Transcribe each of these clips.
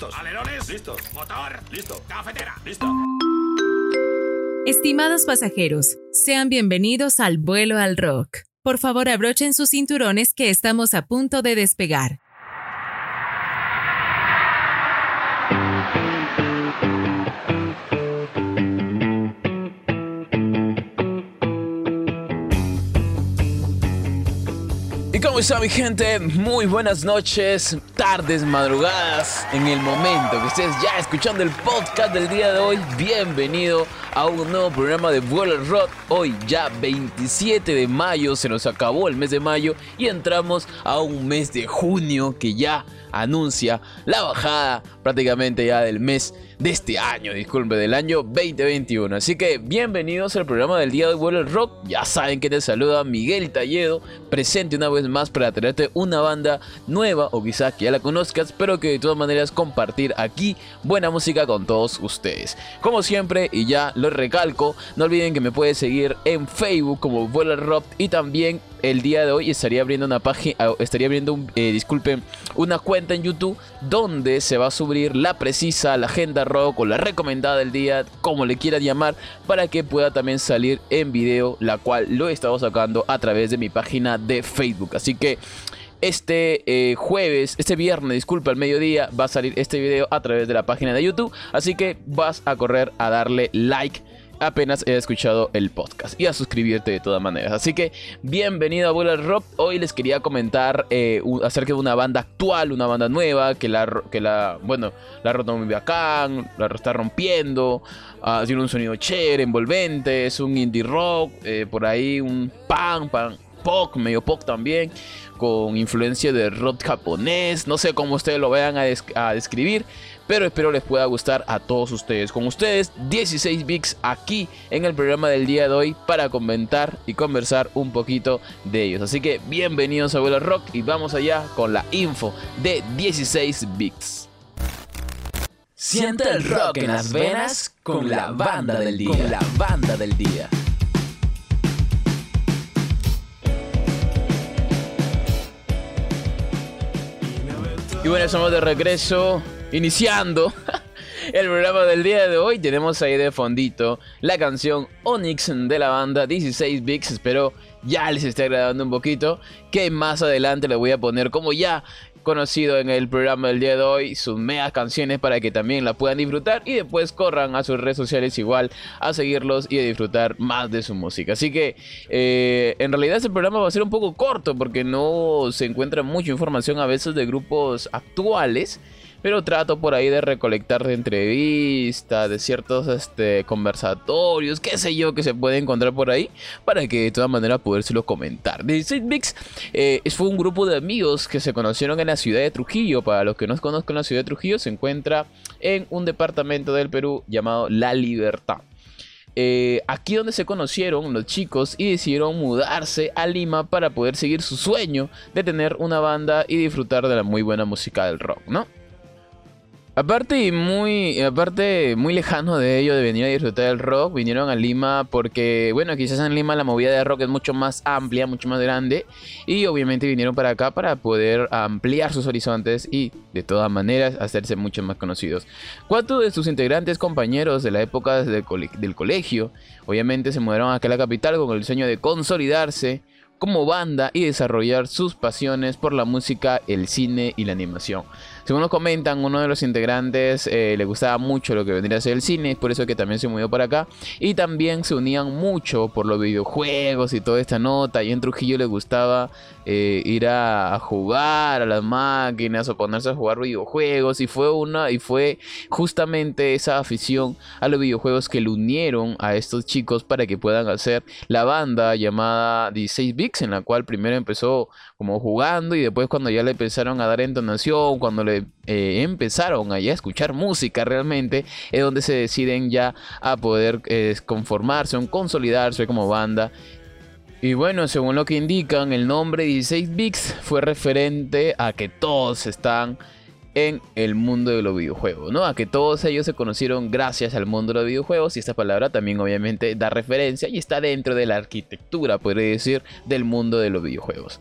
Listos. Alerones. Listos. Motor. Listo. Cafetera. Listo. Estimados pasajeros, sean bienvenidos al vuelo al rock. Por favor, abrochen sus cinturones que estamos a punto de despegar. Mi gente? Muy buenas noches, tardes, madrugadas, en el momento que estés ya escuchando el podcast del día de hoy. Bienvenido a un nuevo programa de Vuelo al Rock. Hoy ya 27 de mayo, se nos acabó el mes de mayo y entramos a un mes de junio que ya anuncia la bajada prácticamente ya del mes de este año, disculpe, del año 2021. Así que bienvenidos al programa del día de Vuelo Rock. Ya saben que te saluda Miguel Talledo, presente una vez más para traerte una banda nueva o quizá que ya la conozcas, pero que de todas maneras compartir aquí buena música con todos ustedes. Como siempre, y ya lo recalco, no olviden que me puedes seguir en Facebook como Vuelo Rock y también el día de hoy estaría abriendo una página, estaría abriendo, un, eh, disculpen, una cuenta en YouTube donde se va a subir la precisa, la agenda rock o la recomendada del día, como le quieras llamar, para que pueda también salir en video, la cual lo he estado sacando a través de mi página de Facebook. Así que este eh, jueves, este viernes, disculpa, al mediodía, va a salir este video a través de la página de YouTube. Así que vas a correr a darle like apenas he escuchado el podcast y a suscribirte de todas maneras. Así que bienvenido a Vuelo Rock. Hoy les quería comentar eh, acerca de una banda actual, una banda nueva que la, que la bueno, la roto muy bacán, la está rompiendo, uh, tiene un sonido chévere, envolvente, es un indie rock, eh, por ahí un pan, pan, pop, medio pop también, con influencia de rock japonés, no sé cómo ustedes lo vayan a, des a describir pero espero les pueda gustar a todos ustedes. Con ustedes, 16 Bigs aquí en el programa del día de hoy para comentar y conversar un poquito de ellos. Así que bienvenidos a Abuelo Rock y vamos allá con la info de 16 Bigs. Siente el rock en las venas con la banda del día. Con la banda del día. Y bueno, estamos de regreso iniciando el programa del día de hoy. Tenemos ahí de fondito la canción Onyx de la banda 16 Bigs. Espero ya les esté agradando un poquito. Que más adelante les voy a poner como ya conocido en el programa del día de hoy sus megas canciones para que también la puedan disfrutar y después corran a sus redes sociales igual a seguirlos y a disfrutar más de su música. Así que eh, en realidad este programa va a ser un poco corto porque no se encuentra mucha información a veces de grupos actuales pero trato por ahí de recolectar de entrevistas, de ciertos este, conversatorios, qué sé yo, que se puede encontrar por ahí, para que de todas maneras podérselo comentar. 16 Mix eh, fue un grupo de amigos que se conocieron en la ciudad de Trujillo. Para los que no conozcan la ciudad de Trujillo, se encuentra en un departamento del Perú llamado La Libertad. Eh, aquí donde se conocieron los chicos y decidieron mudarse a Lima para poder seguir su sueño de tener una banda y disfrutar de la muy buena música del rock, ¿no? Aparte y muy, aparte muy lejano de ello de venir a disfrutar del rock, vinieron a Lima porque, bueno, quizás en Lima la movida de rock es mucho más amplia, mucho más grande y obviamente vinieron para acá para poder ampliar sus horizontes y de todas maneras hacerse mucho más conocidos. Cuatro de sus integrantes compañeros de la época del, cole del colegio, obviamente se mudaron a la capital con el sueño de consolidarse como banda y desarrollar sus pasiones por la música, el cine y la animación. Según nos comentan, uno de los integrantes eh, le gustaba mucho lo que vendría a ser el cine, es por eso que también se mudó para acá. Y también se unían mucho por los videojuegos y toda esta nota. Y en Trujillo le gustaba eh, ir a, a, jugar a las máquinas o ponerse a jugar videojuegos. Y fue una, y fue justamente esa afición a los videojuegos que le unieron a estos chicos para que puedan hacer la banda llamada 16 Bits, en la cual primero empezó como jugando y después cuando ya le empezaron a dar entonación, cuando le eh, empezaron a ya escuchar música realmente, es donde se deciden ya a poder eh, conformarse, o consolidarse como banda. Y bueno, según lo que indican, el nombre 16 Bits fue referente a que todos están en el mundo de los videojuegos, ¿no? A que todos ellos se conocieron gracias al mundo de los videojuegos y esta palabra también obviamente da referencia y está dentro de la arquitectura, podría decir, del mundo de los videojuegos.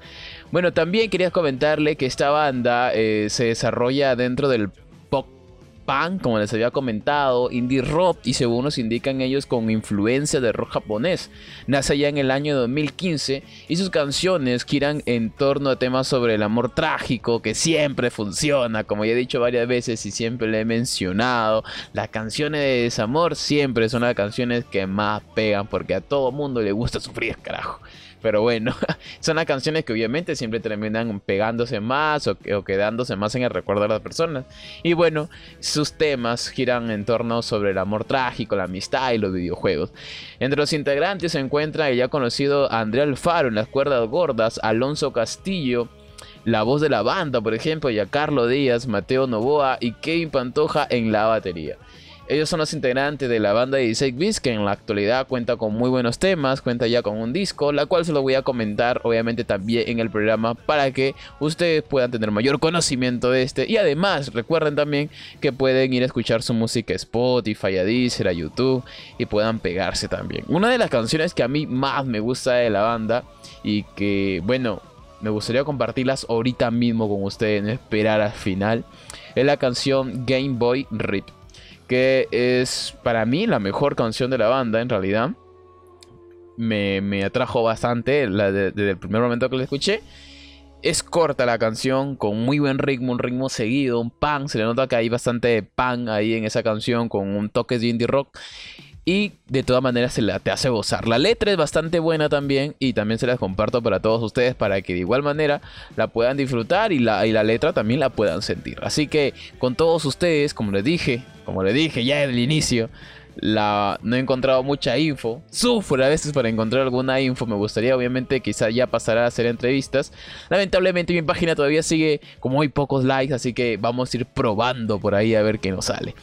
Bueno, también quería comentarle que esta banda eh, se desarrolla dentro del punk, como les había comentado, indie rock y según nos indican ellos con influencia de rock japonés. Nace ya en el año 2015 y sus canciones giran en torno a temas sobre el amor trágico que siempre funciona, como ya he dicho varias veces y siempre le he mencionado. Las canciones de desamor siempre son las canciones que más pegan porque a todo mundo le gusta sufrir, carajo. Pero bueno, son las canciones que obviamente siempre terminan pegándose más o, quedándose más en el recuerdo de las personas. Y bueno, sus temas giran en torno sobre el amor trágico, la amistad y los videojuegos. Entre los integrantes se encuentra el ya conocido Andrea Alfaro en las cuerdas gordas, Alonso Castillo, la voz de la banda, por ejemplo, y a Carlos Díaz, Mateo Novoa y Kevin Pantoja en la batería. Ellos son los integrantes de la banda de 16 Bits que en la actualidad cuenta con muy buenos temas, cuenta ya con un disco, la cual se lo voy a comentar obviamente también en el programa para que ustedes puedan tener mayor conocimiento de este. Y además recuerden también que pueden ir a escuchar su música Spotify, a Deezer, a YouTube y puedan pegarse también. Una de las canciones que a mí más me gusta de la banda y que bueno, me gustaría compartirlas ahorita mismo con ustedes, no esperar al final, es la canción Game Boy Rip que es para mí la mejor canción de la banda en realidad. Me, atrajo bastante desde el primer momento que la escuché. Es corta la canción, con muy buen ritmo, un ritmo seguido, un pan. Se le nota que hay bastante pan ahí en esa canción, con un toque de indie rock y de todas maneras se la te hace gozar. La letra es bastante buena también y también se las comparto para todos ustedes para que de igual manera la puedan disfrutar y la, y la letra también la puedan sentir. Así que con todos ustedes, como les dije, como les dije ya en el inicio, la, no he encontrado mucha info. Sufro a veces para encontrar alguna info. Me gustaría, obviamente, quizá ya pasar a hacer entrevistas. Lamentablemente, mi página todavía sigue con muy pocos likes. Así que vamos a ir probando por ahí a ver qué nos sale.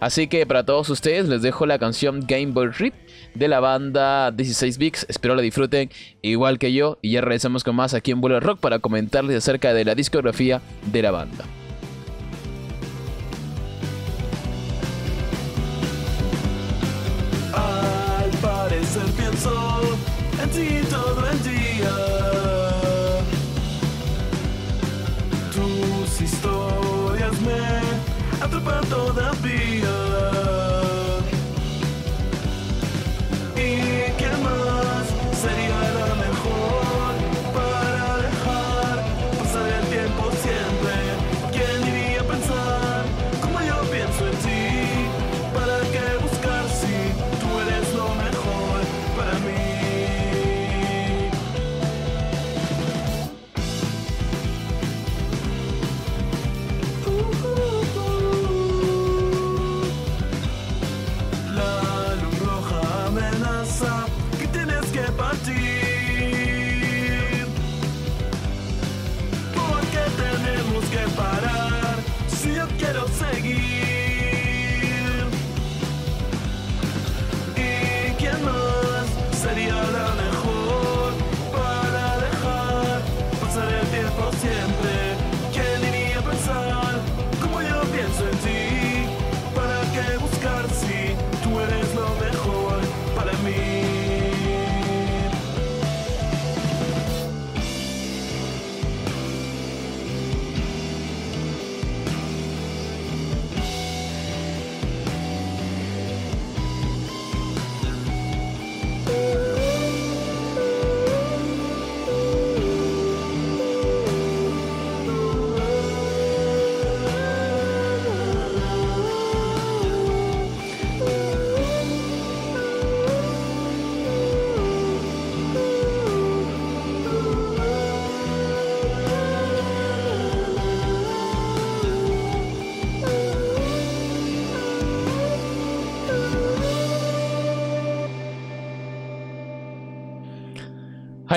Así que para todos ustedes, les dejo la canción Game Boy Rip de la banda 16 Bits. Espero la disfruten igual que yo. Y ya regresamos con más aquí en Vuelo Rock para comentarles acerca de la discografía de la banda. Pienso en ti todo el día. Tus historias me atrapan todavía.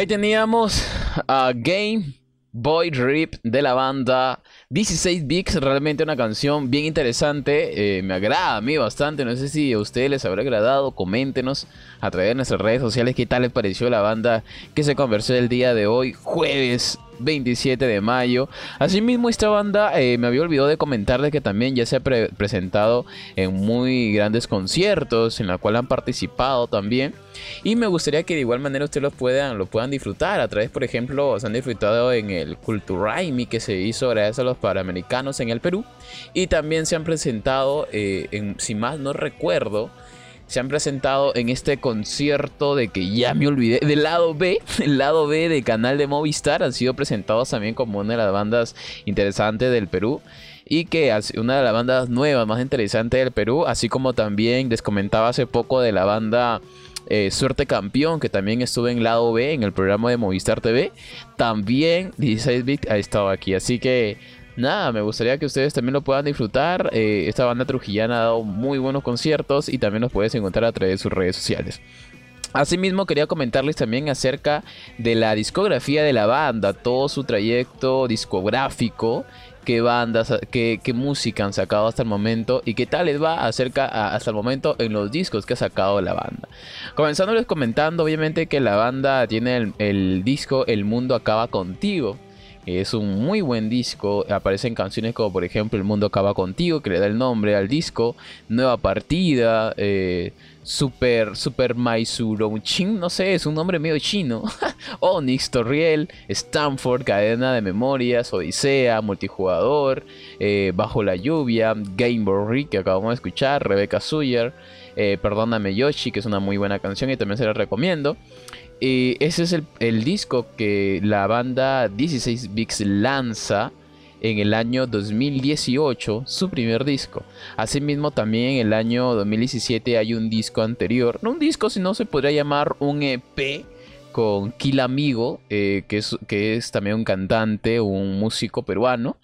Teníamos a Game Boy Rip de la banda 16 Bits, realmente una canción bien interesante, eh, me agrada a mí bastante, no sé si a ustedes les habrá agradado, coméntenos a través de nuestras redes sociales qué tal les pareció la banda que se conversó el día de hoy, jueves 27 de mayo. Asimismo, esta banda eh, me había olvidado de comentar de que también ya se ha presentado en muy grandes conciertos en la cual han participado también. Y me gustaría que de igual manera ustedes lo puedan, lo puedan disfrutar. A través, por ejemplo, se han disfrutado en el Culturaimi que se hizo gracias a los Panamericanos en el Perú. Y también se han presentado, eh, si más no recuerdo, se han presentado en este concierto de que ya me olvidé, del lado B, el lado B del canal de Movistar, han sido presentados también como una de las bandas interesantes del Perú y que una de las bandas nuevas más interesantes del Perú, así como también les comentaba hace poco de la banda eh, Suerte Campeón, que también estuvo en lado B en el programa de Movistar TV, también 16 bit ha estado aquí, así que nada, me gustaría que ustedes también lo puedan disfrutar. Eh, esta banda trujillana ha dado muy buenos conciertos y también los puedes encontrar a través de sus redes sociales. Asimismo quería comentarles también acerca de la discografía de la banda, todo su trayecto discográfico, qué bandas, qué, música han sacado hasta el momento y qué tal les va acerca hasta el momento en los discos que ha sacado la banda. Comenzándoles comentando obviamente que la banda tiene el, el disco El Mundo Acaba Contigo es un muy buen disco. Aparecen canciones como por ejemplo El Mundo Acaba Contigo, que le da el nombre al disco. Nueva Partida. Eh, Super, Super Chin, no sé, es un nombre medio chino. Onyx, Torriel, Stanford, Cadena de Memorias, Odisea, Multijugador, eh, Bajo la Lluvia, Game Boy que acabamos de escuchar, Rebecca Suyer, eh, Perdóname Yoshi, que es una muy buena canción y también se la recomiendo. Y ese es el, disco que la banda 16 Bix lanza en el año 2018, su primer disco. Asimismo, también en el año 2017 hay un disco anterior, no un disco, sino se podría llamar un EP con Kill Amigo, eh, que, es, que es también un cantante, un músico peruano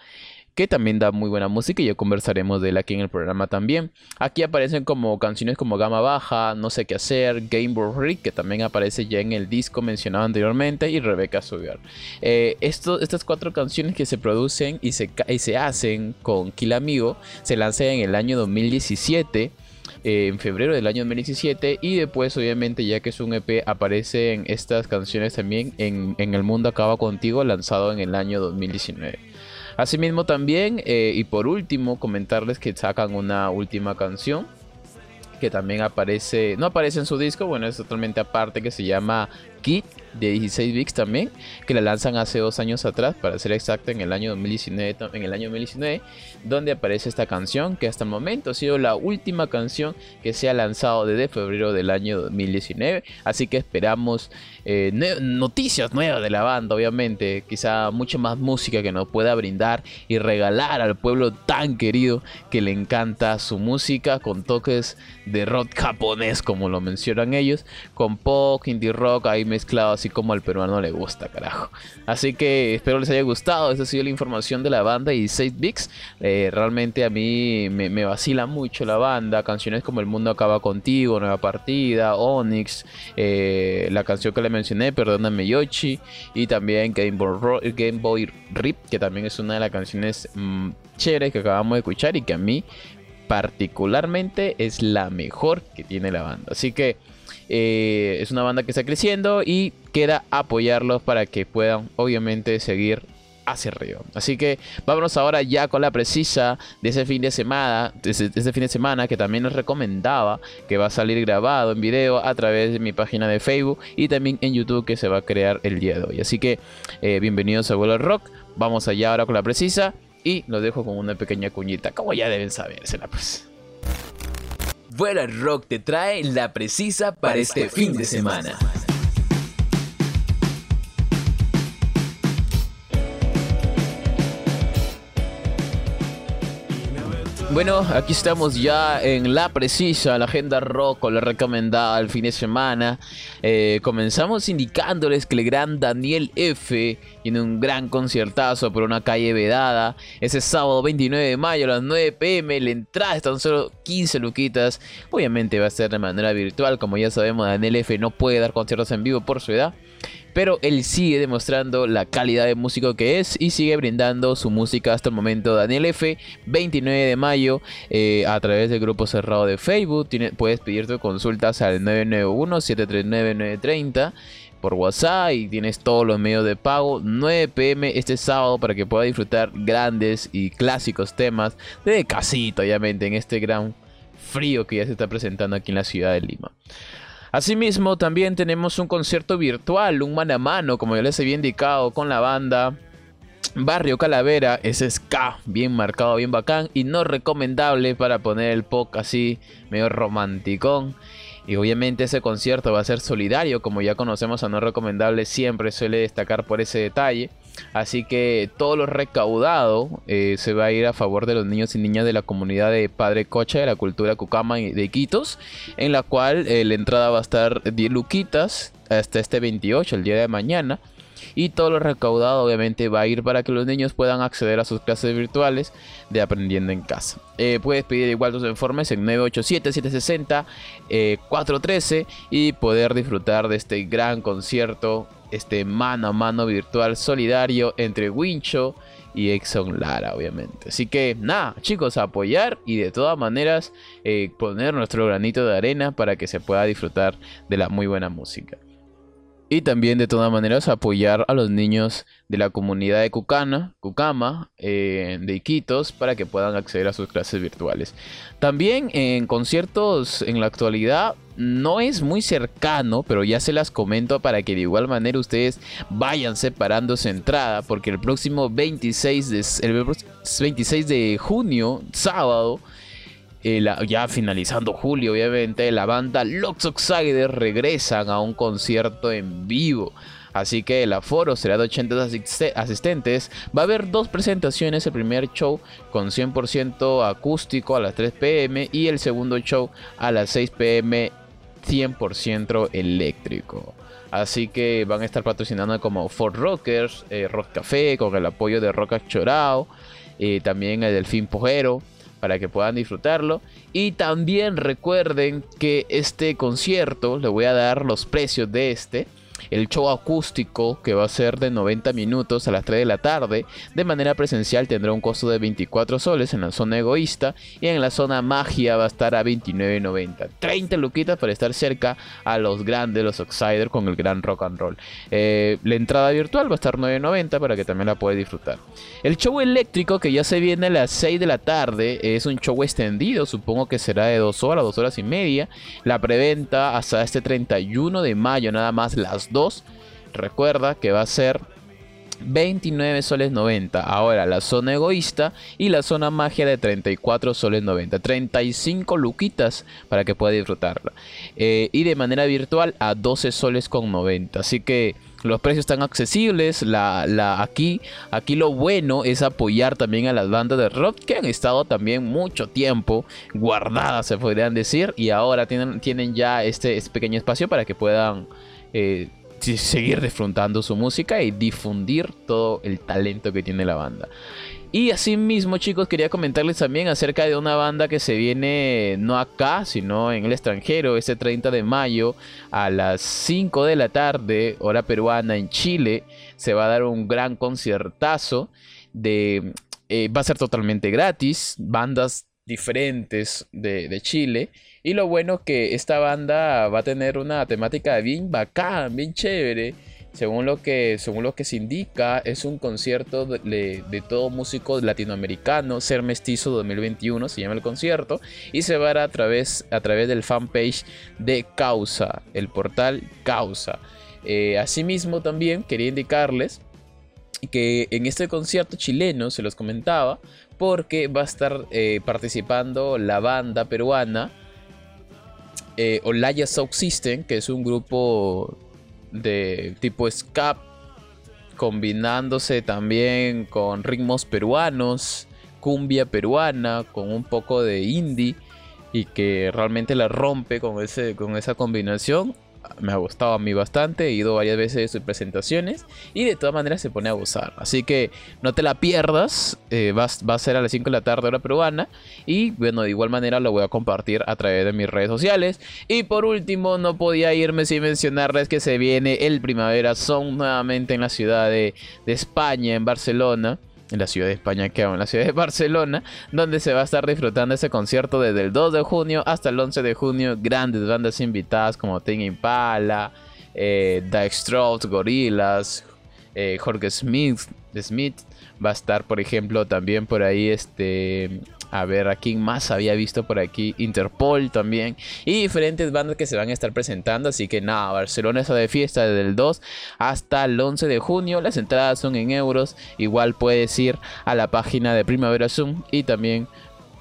que también da muy buena música y ya conversaremos de él aquí en el programa también. Aquí aparecen como canciones como Gama Baja, No sé qué hacer, Game Boy Rick, que también aparece ya en el disco mencionado anteriormente, y Rebecca Sugar. Eh, estas cuatro canciones que se producen y se, se hacen con Kill Amigo se lanzan en el año 2017 eh, en febrero del año 2017 y después obviamente ya que es un EP aparecen estas canciones también en, en El Mundo Acaba Contigo lanzado en el año 2019. Asimismo también, eh, y por último, comentarles que sacan una última canción que también aparece, no aparece en su disco, bueno, es totalmente aparte, que se llama Kit de 16 bits también, que la lanzan hace dos años atrás, para ser exacto, en el año 2019, en el año 2019, donde aparece esta canción, que hasta el momento ha sido la última canción que se ha lanzado desde febrero del año 2019, así que esperamos eh, noticias nuevas de la banda, obviamente, quizá mucha más música que nos pueda brindar y regalar al pueblo tan querido que le encanta su música con toques de rock japonés, como lo mencionan ellos, con pop, indie rock ahí mezclado así como al peruano le gusta, carajo. Así que espero les haya gustado. Esa ha sido la información de la banda y 6 Bigs. Eh, realmente a mí me, vacila mucho la banda. Canciones como El Mundo Acaba Contigo, Nueva Partida, Onyx, eh, la canción que le mencioné, Perdóname Yoshi, y también Game Boy, Game Boy Rip, que también es una de las canciones mm, chéveres que acabamos de escuchar y que a mí particularmente es la mejor que tiene la banda. Así que eh, es una banda que está creciendo y queda apoyarlos para que puedan obviamente seguir hacia arriba. Así que vámonos ahora ya con la precisa de ese fin de semana, ese, fin de semana que también les recomendaba que va a salir grabado en video a través de mi página de Facebook y también en YouTube que se va a crear el día de hoy. Así que eh, bienvenidos a Vuelo Rock. Vamos allá ahora con la precisa y los dejo con una pequeña cuñita, como ya deben saber, la pues. Vuela Rock te trae la precisa para este fin de semana. Bueno, aquí estamos ya en la precisa, la agenda rock la recomendada al fin de semana. Eh, comenzamos indicándoles que el gran Daniel F tiene un gran conciertazo por una calle vedada. Ese sábado 29 de mayo a las 9 pm. La entrada es tan solo 15 luquitas. Obviamente va a ser de manera virtual. Como ya sabemos, Daniel F no puede dar conciertos en vivo por su edad pero él sigue demostrando la calidad de músico que es y sigue brindando su música hasta el momento. Daniel F, 29 de mayo, eh, a través del grupo cerrado de Facebook, puedes pedir tus consultas al 991-739-930 por WhatsApp y tienes todos los medios de pago. 9 pm este sábado para que pueda disfrutar grandes y clásicos temas de casito, obviamente, en este gran frío que ya se está presentando aquí en la ciudad de Lima. Asimismo, también tenemos un concierto virtual, un mano a mano, como ya les había indicado, con la banda Barrio Calavera, ese ska, bien marcado, bien bacán y no recomendable para poner el pop así medio romanticón. Y obviamente ese concierto va a ser solidario, como ya conocemos a No Recomendable, siempre suele destacar por ese detalle. Así que todo lo recaudado eh, se va a ir a favor de los niños y niñas de la comunidad de Padre Cocha de la cultura Cucama de Iquitos, en la cual eh, la entrada va a estar 10 luquitas hasta este 28, el día de mañana y todo lo recaudado obviamente va a ir para que los niños puedan acceder a sus clases virtuales de aprendiendo en casa. Eh, puedes pedir igual tus informes en 987-760-413 eh, y poder disfrutar de este gran concierto, este mano a mano virtual solidario entre Wincho y Exxon Lara, obviamente. Así que nada, chicos, apoyar y de todas maneras eh, poner nuestro granito de arena para que se pueda disfrutar de la muy buena música. Y también de todas maneras apoyar a los niños de la comunidad de Cucana, Cucama, eh, de Iquitos, para que puedan acceder a sus clases virtuales. También en conciertos en la actualidad no es muy cercano, pero ya se las comento para que de igual manera ustedes vayan separando su entrada, porque el próximo 26 de, el 26 de junio, sábado, eh, ya finalizando julio, obviamente, la banda Lux Outsiders regresan a un concierto en vivo. Así que el aforo será de 80 asistentes. Va a haber dos presentaciones. El primer show con 100% acústico a las 3 pm y el segundo show a las 6 pm 100% eléctrico. Así que van a estar patrocinando como Ford Rockers, eh, Rock Café con el apoyo de Rock Chorao, eh, también el Delfín Pojero para que puedan disfrutarlo. Y también recuerden que este concierto, le voy a dar los precios de este el show acústico que va a ser de 90 minutos a las 3 de la tarde. De manera presencial tendrá un costo de 24 soles en la zona egoísta y en la zona magia va a estar a 29.90. 30 luquitas para estar cerca a los grandes, los Outsiders con el gran rock and roll. Eh, la entrada virtual va a estar 9.90 para que también la puedas disfrutar. El show eléctrico que ya se viene a las 6 de la tarde es un show extendido, supongo que será de 2 horas, 2 horas y media. La preventa hasta este 31 de mayo, nada más las 2. Recuerda que va a ser 29 soles 90. Ahora la zona egoísta y la zona magia de 34 soles 90. 35 luquitas para que pueda disfrutarla. Eh, y de manera virtual a 12 soles con 90. Así que los precios están accesibles. La, la, aquí, aquí lo bueno es apoyar también a las bandas de rock que han estado también mucho tiempo guardadas, se podrían decir. Y ahora tienen, tienen ya este, este pequeño espacio para que puedan eh, seguir disfrutando su música y difundir todo el talento que tiene la banda. Y así mismo chicos quería comentarles también acerca de una banda que se viene no acá sino en el extranjero este 30 de mayo a las 5 de la tarde hora peruana en Chile se va a dar un gran conciertazo de eh, va a ser totalmente gratis bandas diferentes de, Chile. Y lo bueno que esta banda va a tener una temática bien bacán, bien chévere. Según lo que, según lo que se indica, es un concierto de, de, todo músico latinoamericano, Ser Mestizo 2021 se llama el concierto, y se va a, a través, a través del fanpage de Causa, el portal Causa. Eh, asimismo también quería indicarles que en este concierto chileno, se los comentaba, porque va a estar eh, participando la banda peruana eh, Olaya System, que es un grupo de tipo ska, combinándose también con ritmos peruanos, cumbia peruana, con un poco de indie y que realmente la rompe con, ese, con esa combinación me ha gustado a mí bastante, he ido varias veces a sus presentaciones y de todas maneras se pone a gozar. Así que no te la pierdas, eh, va, a ser a las 5 de la tarde hora peruana y bueno, de igual manera lo voy a compartir a través de mis redes sociales. Y por último, no podía irme sin mencionarles que se viene el Primavera Son nuevamente en la ciudad de, de España, en Barcelona en la ciudad de España que en la ciudad de Barcelona, donde se va a estar disfrutando ese concierto desde el 2 de junio hasta el 11 de junio. Grandes bandas invitadas como Ting Impala, eh, Dyke Gorillaz, eh, Jorge Smith, Smith, va a estar por ejemplo también por ahí este a ver a quién más había visto por aquí. Interpol también. Y diferentes bandas que se van a estar presentando. Así que nada, Barcelona está de fiesta desde el 2 hasta el 11 de junio. Las entradas son en euros. Igual puedes ir a la página de Primavera Zoom y también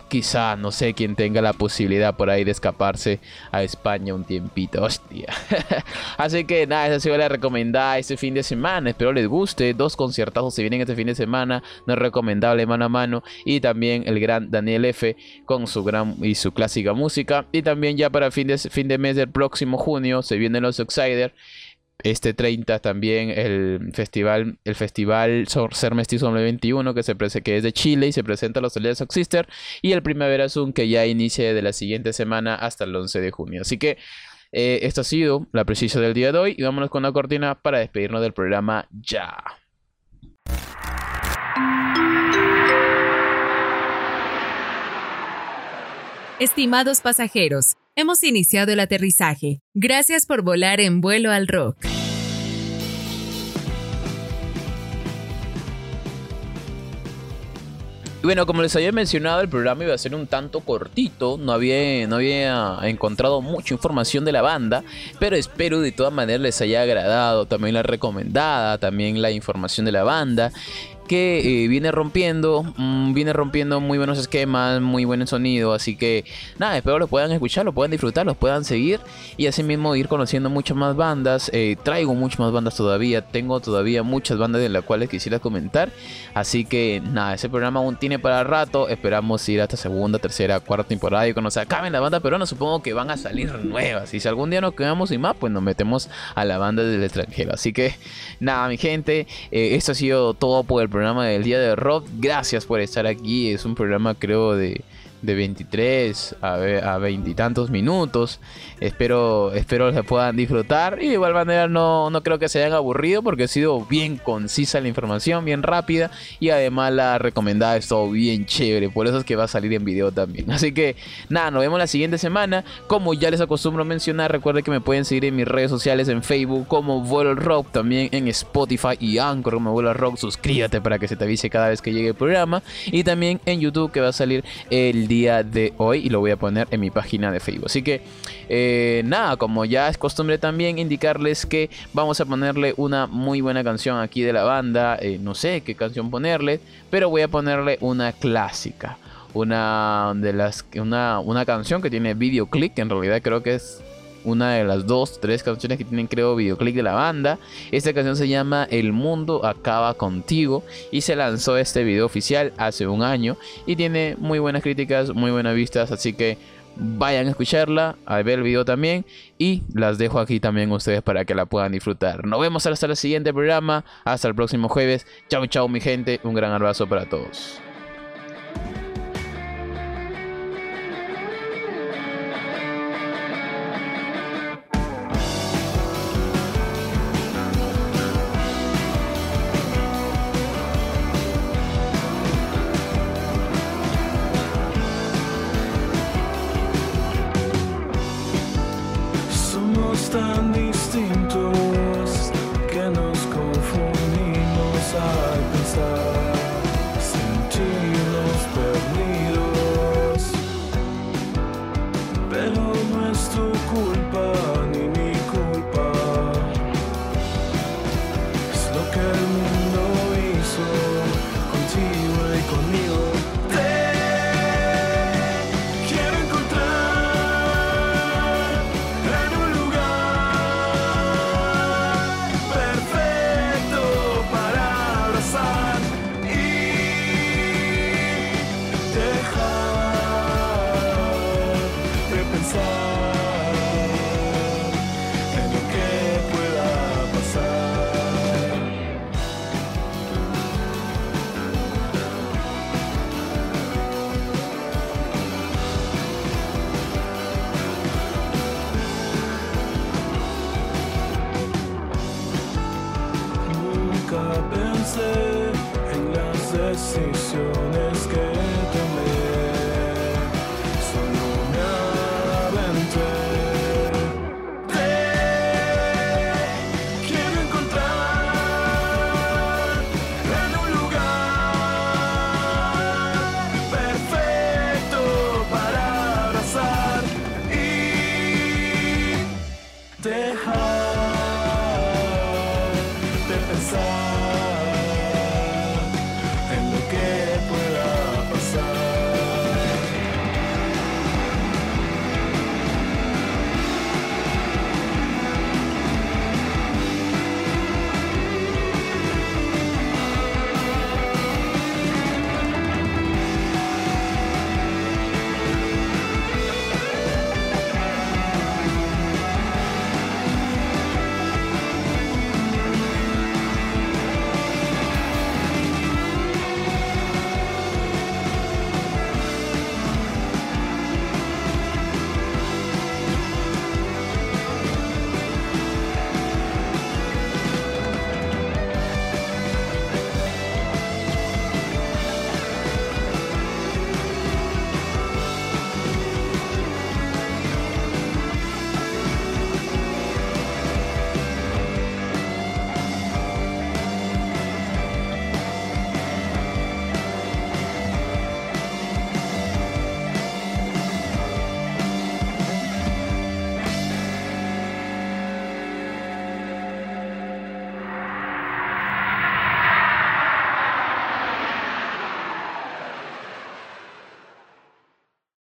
quizá, no sé, quién tenga la posibilidad por ahí de escaparse a España un tiempito. Hostia. Así que nada, esa ha sido la recomendada este fin de semana. Espero les guste. Dos conciertazos se vienen este fin de semana. No es recomendable mano a mano. Y también el gran Daniel F. con su gran y su clásica música. Y también ya para fin de, fin de mes del próximo junio se vienen los Outsider este 30 también el festival el festival Ser Mestizo 2021 que se que es de Chile y se presenta a los Soledad Sox Sister y el Primavera Zoom que ya inicia de la siguiente semana hasta el 11 de junio. Así que eh, esto ha sido la precisión del día de hoy y vámonos con la cortina para despedirnos del programa ya. Estimados pasajeros, hemos iniciado el aterrizaje. Gracias por volar en vuelo al rock. bueno, como les había mencionado, el programa iba a ser un tanto cortito, no había, no había encontrado mucha información de la banda, pero espero de todas maneras les haya agradado también la recomendada, también la información de la banda que eh, viene rompiendo, mm, viene rompiendo muy buenos esquemas, muy buen sonido, así que nada, espero lo puedan escuchar, lo puedan disfrutar, los puedan seguir y así mismo ir conociendo muchas más bandas, eh, traigo muchas más bandas todavía, tengo todavía muchas bandas de las cuales quisiera comentar, así que nada, ese programa aún tiene para rato, esperamos ir hasta segunda, tercera, cuarta temporada y cuando se acaben la banda no supongo que van a salir nuevas y si algún día nos quedamos sin más, pues nos metemos a la banda del extranjero, así que nada mi gente, eh, esto ha sido todo por el programa programa del día de Rob. Gracias por estar aquí. Es un programa creo de de 23 a veintitantos minutos. Espero, espero se puedan disfrutar. Y de igual manera no, no creo que se hayan aburrido porque ha sido bien concisa la información, bien rápida. Y además la recomendada es todo bien chévere. Por eso es que va a salir en video también. Así que nada, nos vemos la siguiente semana. Como ya les acostumbro mencionar, recuerden que me pueden seguir en mis redes sociales en Facebook como Vuelo Rock. También en Spotify y Anchor como Vuelo Rock. Suscríbete para que se te avise cada vez que llegue el programa. Y también en YouTube que va a salir el día de hoy y lo voy a poner en mi página de Facebook. Así que eh, nada, como ya es costumbre también indicarles que vamos a ponerle una muy buena canción aquí de la banda. Eh, no sé qué canción ponerle, pero voy a ponerle una clásica. Una de las una, una canción que tiene videoclip, en realidad creo que es una de las dos, tres canciones que tienen creo videoclip de la banda. Esta canción se llama El mundo acaba contigo y se lanzó este video oficial hace un año y tiene muy buenas críticas, muy buenas vistas, así que vayan a escucharla, a ver el video también y las dejo aquí también ustedes para que la puedan disfrutar. Nos vemos hasta el siguiente programa, hasta el próximo jueves. Chao, chao mi gente, un gran abrazo para todos.